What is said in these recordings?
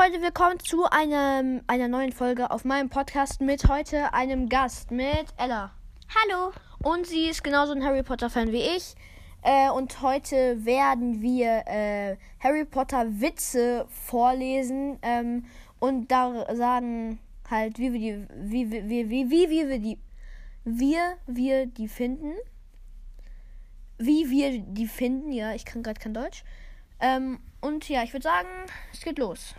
Freunde, willkommen zu einem, einer neuen Folge auf meinem Podcast mit heute einem Gast, mit Ella. Hallo. Und sie ist genauso ein Harry Potter-Fan wie ich. Äh, und heute werden wir äh, Harry Potter Witze vorlesen ähm, und da sagen halt, wie wir die, wie, wie, wie, wie, wie, wie wir die, wir, wir die finden. Wie wir die finden, ja, ich kann gerade kein Deutsch. Ähm, und ja, ich würde sagen, es geht los.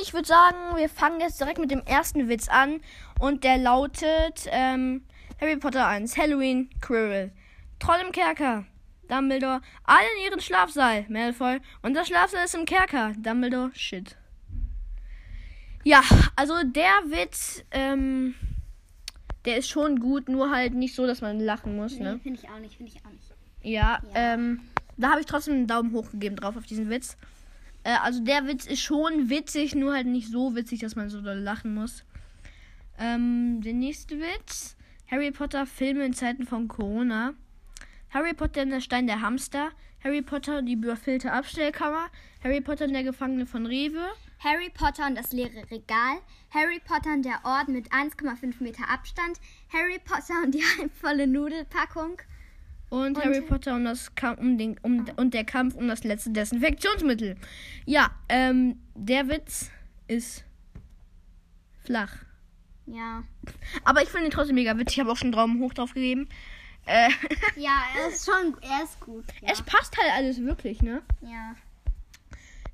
Ich würde sagen, wir fangen jetzt direkt mit dem ersten Witz an. Und der lautet ähm, Harry Potter 1, Halloween, Quirrell. Troll im Kerker, Dumbledore. Alle in ihren Schlafsaal, Malfoy. Und das Schlafsaal ist im Kerker, Dumbledore. Shit. Ja, also der Witz, ähm, der ist schon gut, nur halt nicht so, dass man lachen muss, ne? Nee, finde ich auch nicht, finde ich auch nicht. Ja, Ja. ähm, da habe ich trotzdem einen Daumen hoch gegeben drauf auf diesen Witz. Äh, also der Witz ist schon witzig, nur halt nicht so witzig, dass man so doll lachen muss. Ähm, der nächste Witz. Harry Potter Filme in Zeiten von Corona. Harry Potter in der Stein der Hamster. Harry Potter die überfüllte Abstellkammer. Harry Potter der Gefangene von Rewe. Harry Potter und das leere Regal. Harry Potter und der Ort mit 1,5 Meter Abstand. Harry Potter und die halbvolle Nudelpackung. Und, Und- Harry Potter um das Kampf, um den, um, und der Kampf um das letzte Desinfektionsmittel. Ja, ähm, der Witz ist flach. Ja. Aber ich finde ihn trotzdem mega witzig. Ich habe auch schon einen Daumen hoch drauf gegeben. Äh, Ja, er ist schon, er ist gut. Ja. Es passt halt alles wirklich, ne? ja.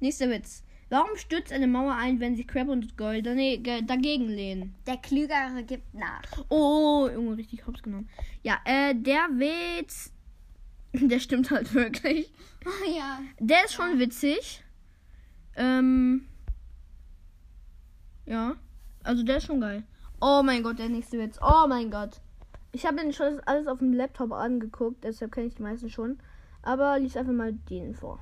Nächster Witz. Warum stürzt eine Mauer ein, wenn sich Crab und Gold dagegen lehnen? Der Klügere gibt nach. Oh, Junge, richtig hops genommen. Ja, äh, der Witz. Der stimmt halt wirklich. Oh ja. Der ist schon witzig. Ähm. Ja. Also der ist schon geil. Oh mein Gott, der nächste Witz. Oh mein Gott. Ich habe den schon alles auf dem Laptop angeguckt, deshalb kenne ich die meisten schon. Aber lies einfach mal den vor.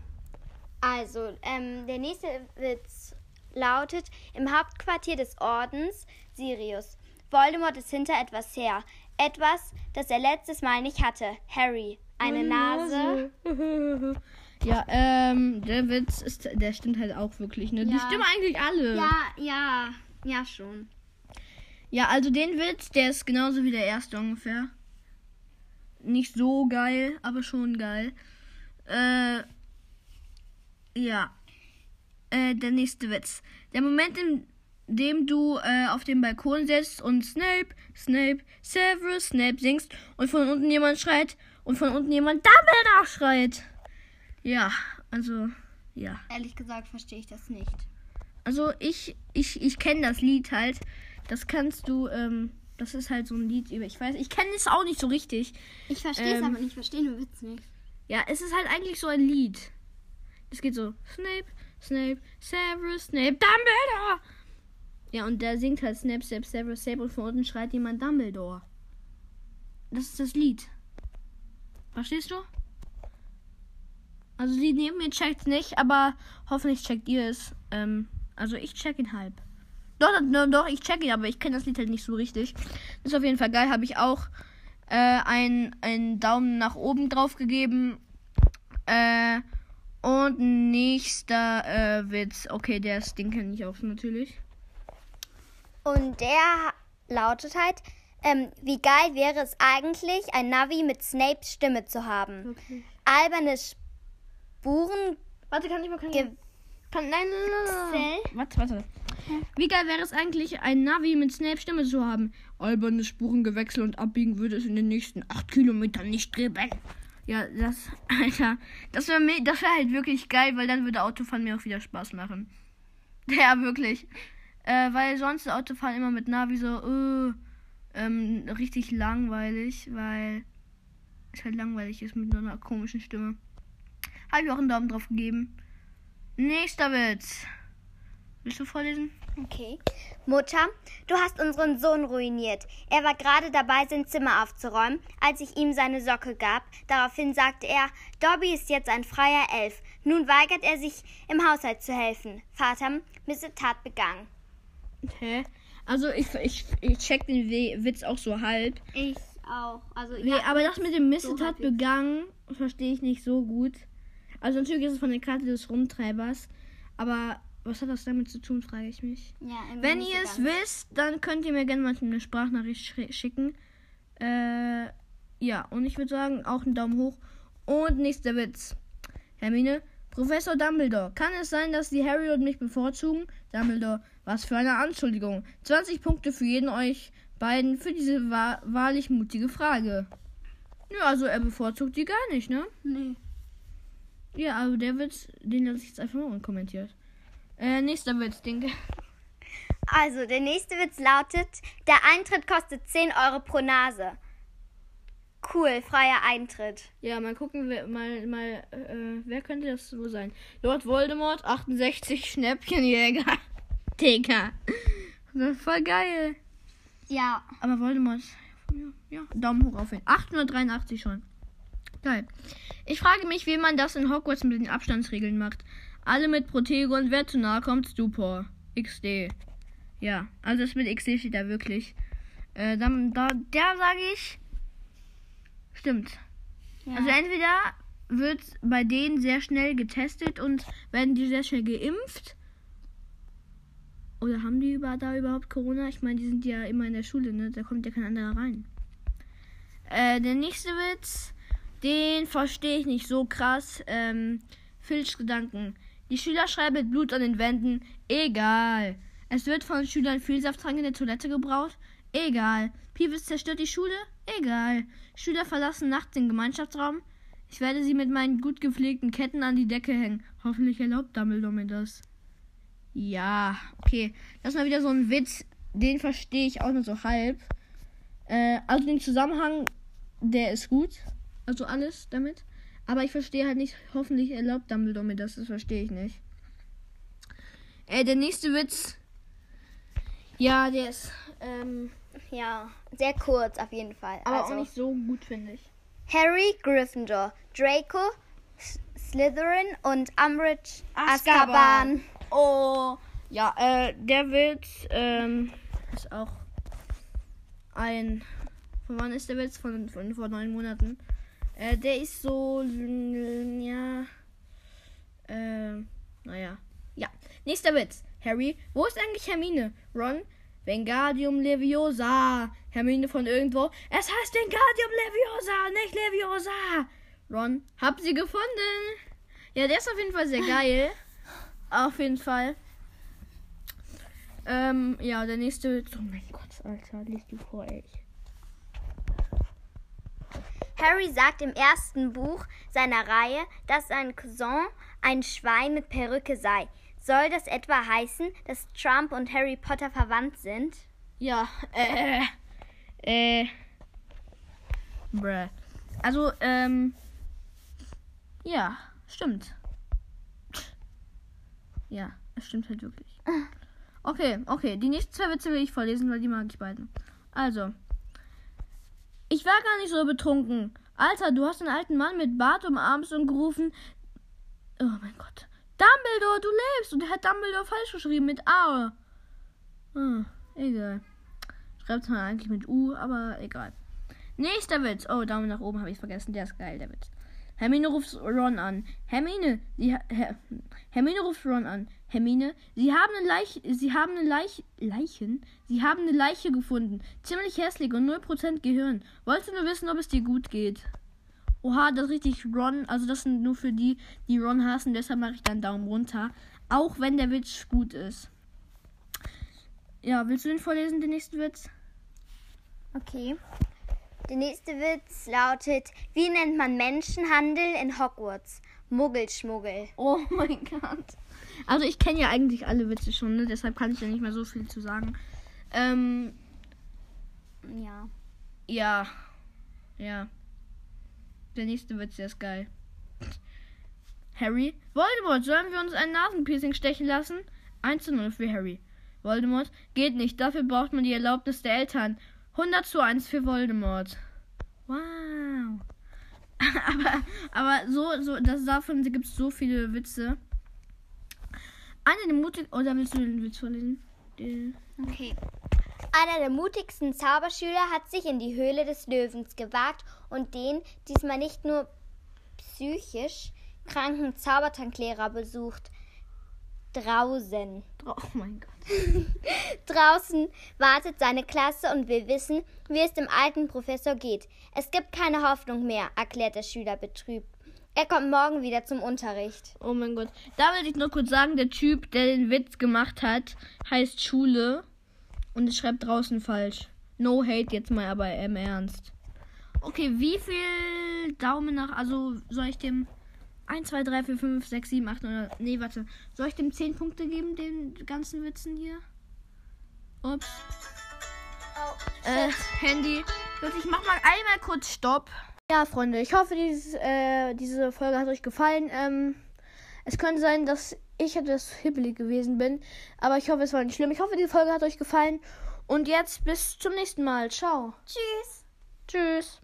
Also, ähm, der nächste Witz lautet: Im Hauptquartier des Ordens Sirius. Voldemort ist hinter etwas her. Etwas, das er letztes Mal nicht hatte. Harry. Eine Nase. ja, ähm, der Witz ist, der stimmt halt auch wirklich, ne? Die Ja. stimmen eigentlich alle. Ja, ja, ja schon. Ja, also den Witz, der ist genauso wie der erste ungefähr. Nicht so geil, aber schon geil. Äh, ja. Äh, der nächste Witz. Der Moment, in dem du äh, auf dem Balkon sitzt und Snape, Snape, Severus Snape singst und von unten jemand schreit und von unten jemand Dumbledore schreit. Ja, also, ja. Ehrlich gesagt verstehe ich das nicht. Also ich, ich, ich kenne das Lied halt. Das kannst du, ähm, das ist halt so ein Lied über, ich weiß, ich kenne es auch nicht so richtig. Ich verstehe es Ähm. aber nicht, ich verstehe den Witz nicht. Ja, es ist halt eigentlich so ein Lied. Es geht so, Snape, Snape, Severus, Snape, Dumbledore. Ja, und der singt halt Snape, Snape, Severus, Snape und von unten schreit jemand Dumbledore. Das ist das Lied. Verstehst du? Also die neben mir checkt nicht, aber hoffentlich checkt ihr es. Ähm, also ich check ihn halb. Doch, doch, doch, ich check ihn, aber ich kenne das Lied halt nicht so richtig. Das ist auf jeden Fall geil. Habe ich auch äh, einen, Daumen nach oben drauf gegeben. Äh, und nächster äh, Witz. Okay, der ist, den kenne ich auch natürlich. Und der lautet halt, ähm, wie geil wäre es eigentlich, ein Navi mit Snapes Stimme zu haben. Okay. Alberne Spuren. Warte, kann ich mal kann, kann Nein, nein, nein? Warte, warte. Wie geil wäre es eigentlich, ein Navi mit Snape Stimme zu haben? Alberne Spurengewechsel und Abbiegen würde es in den nächsten 8 Kilometern nicht geben. Ja, das, Alter, das wäre das wär halt wirklich geil, weil dann würde Autofahren mir auch wieder Spaß machen. Ja, wirklich. Äh, weil sonst Autofahren immer mit Navi so, äh, ähm, richtig langweilig, weil es halt langweilig ist mit so einer komischen Stimme. Habe ich auch einen Daumen drauf gegeben. Nächster Witz. Willst du vorlesen? Okay. Mutter, du hast unseren Sohn ruiniert. Er war gerade dabei, sein Zimmer aufzuräumen, als ich ihm seine Socke gab. Daraufhin sagte er, Dobby ist jetzt ein freier Elf. Nun weigert er sich, im Haushalt zu helfen. Vater, Missetat begangen. Hä? Also ich, ich, ich check den Witz auch so halb. Ich auch. Also, Nee, aber das mit dem Missetat halbwegs. begangen verstehe ich nicht so gut. Also natürlich ist es von der Karte des Rumtreibers. Aber was hat das damit zu tun, frage ich mich. Ja, Wenn ihr es wisst, dann könnt ihr mir gerne mal eine Sprachnachricht sch- schicken. Äh, ja, und ich würde sagen, auch einen Daumen hoch. Und nächster Witz. Hermine, Professor Dumbledore, kann es sein, dass die Harry und mich bevorzugen? Dumbledore, was für eine Anschuldigung. 20 Punkte für jeden euch beiden für diese wa wahrlich mutige Frage. Ja, also er bevorzugt die gar nicht, ne? Nee. Ja, also der Witz, den lasse ich jetzt einfach mal unkommentiert. Äh, nächster Witz, den. Also, der nächste Witz lautet: Der Eintritt kostet 10 Euro pro Nase. Cool, freier Eintritt. Ja, mal gucken, wer, mal, mal, äh, wer könnte das wohl sein? Lord Voldemort, 68 Schnäppchenjäger. Digga. Voll geil. Ja. Aber Voldemort, ja, Daumen hoch auf ihn. 883 schon. Geil. Ich frage mich, wie man das in Hogwarts mit den Abstandsregeln macht. Alle mit Protego und wer zu nahe kommt, Stupor. XD. Ja, also das mit XD steht da wirklich. Äh, dann, da, da sage ich, stimmt. ja. Also entweder wird bei denen sehr schnell getestet und werden die sehr schnell geimpft. Oder haben die über, da überhaupt Corona? Ich meine, die sind ja immer in der Schule, ne? Da kommt ja kein anderer rein. Äh, der nächste Witz, den verstehe ich nicht so krass. Ähm, Filch Gedanken. Die Schüler schreiben mit Blut an den Wänden. Egal. Es wird von Schülern viel Safttrank in der Toilette gebraut. Egal. Pivis zerstört die Schule. Egal. Schüler verlassen nachts den Gemeinschaftsraum. Ich werde sie mit meinen gut gepflegten Ketten an die Decke hängen. Hoffentlich erlaubt Dumbledore mir das. Ja, okay. Das ist mal wieder so ein Witz. Den verstehe ich auch nur so halb. Äh, also den Zusammenhang, der ist gut. Also alles damit. Aber ich verstehe halt nicht, hoffentlich erlaubt Dumbledore mir das. Das verstehe ich nicht. Äh, der nächste Witz. Ja, der ist, ähm, ja, sehr kurz auf jeden Fall. aber also, auch nicht so gut, finde ich. Harry Gryffindor, Draco Slytherin und Umbridge Azkaban. Azkaban. Oh, ja, äh, der Witz, ähm, ist auch ein. Von wann ist der Witz? Von, von vor neun Monaten. Äh, der ist so. Ja. Ähm, naja. Ja. Nächster Witz. Harry, wo ist eigentlich Hermine? Ron, Vengardium Leviosa. Hermine von irgendwo. Es heißt Vengardium Leviosa, nicht Leviosa. Ron, hab sie gefunden. Ja, der ist auf jeden Fall sehr geil. Auf jeden Fall. Ähm, ja, der nächste Witz. Oh mein Gott, Alter, liest du vor, ey. Harry sagt im ersten Buch seiner Reihe, dass sein Cousin ein Schwein mit Perücke sei. Soll das etwa heißen, dass Trump und Harry Potter verwandt sind? Ja, äh, äh, bruh. Also, ähm, ja, stimmt. Ja, es stimmt halt wirklich. Okay, okay, die nächsten zwei Witze will ich vorlesen, weil die mag ich beiden. Also, ich war gar nicht so betrunken. Alter, du hast einen alten Mann mit Bart umarmt und gerufen, oh mein Gott, Dumbledore, du lebst! Und er hat Dumbledore falsch geschrieben mit A. Hm, egal. Schreibt man eigentlich mit U, aber egal. Nächster Witz. Oh, Daumen nach oben habe ich vergessen. Der ist geil, der Witz. Hermine ruft Ron an. Hermine, sie, Her, Hermine ruft Ron an. Hermine, sie haben eine Leiche, sie haben eine Leiche, Leichen? Sie haben eine Leiche gefunden. Ziemlich hässlich und 0% Gehirn. Wolltest du nur wissen, ob es dir gut geht? Oha, das ist richtig Ron. Also das sind nur für die, die Ron hassen. Deshalb mache ich dann Daumen runter. Auch wenn der Witz gut ist. Ja, willst du den vorlesen, den nächsten Witz? Okay. Der nächste Witz lautet: Wie nennt man Menschenhandel in Hogwarts? Muggelschmuggel. Oh mein Gott. Also ich kenne ja eigentlich alle Witze schon, ne? deshalb kann ich ja nicht mehr so viel zu sagen. Ähm, Ja. ja. Ja. Der nächste Witz, der ist geil. Harry, Voldemort, sollen wir uns ein Nasenpiercing stechen lassen? 1 zu 0 für Harry. Voldemort, geht nicht, dafür braucht man die Erlaubnis der Eltern. 100 zu 1 für Voldemort. Wow. aber, aber so, so, das davon gibt es so viele Witze. Einer der mutig. Oder willst du den Witz vorlesen? Okay. Einer der mutigsten Zauberschüler hat sich in die Höhle des Löwens gewagt und den diesmal nicht nur psychisch kranken Zaubertranklehrer besucht. Draußen. Oh mein Gott. Draußen wartet seine Klasse und will wissen, wie es dem alten Professor geht. Es gibt keine Hoffnung mehr, erklärt der Schüler betrübt. Er kommt morgen wieder zum Unterricht. Oh mein Gott. Da will ich nur kurz sagen, der Typ, der den Witz gemacht hat, heißt Schule. Und es schreibt draußen falsch. No hate jetzt mal aber im Ernst. Okay, wie viel Daumen nach. Also soll ich dem 1, 2, 3, 4, 5, 6, 7, 8, 9. Nee, warte. Soll ich dem 10 Punkte geben, den ganzen Witzen hier? Ups. Äh, Handy. Leute, ich mach mal einmal kurz Stopp. Ja, Freunde, ich hoffe, dieses, äh, diese Folge hat euch gefallen. Ähm, es könnte sein, dass ich etwas hibbelig gewesen bin, aber ich hoffe, es war nicht schlimm. Ich hoffe, die Folge hat euch gefallen. Und jetzt bis zum nächsten Mal. Ciao. Tschüss. Tschüss.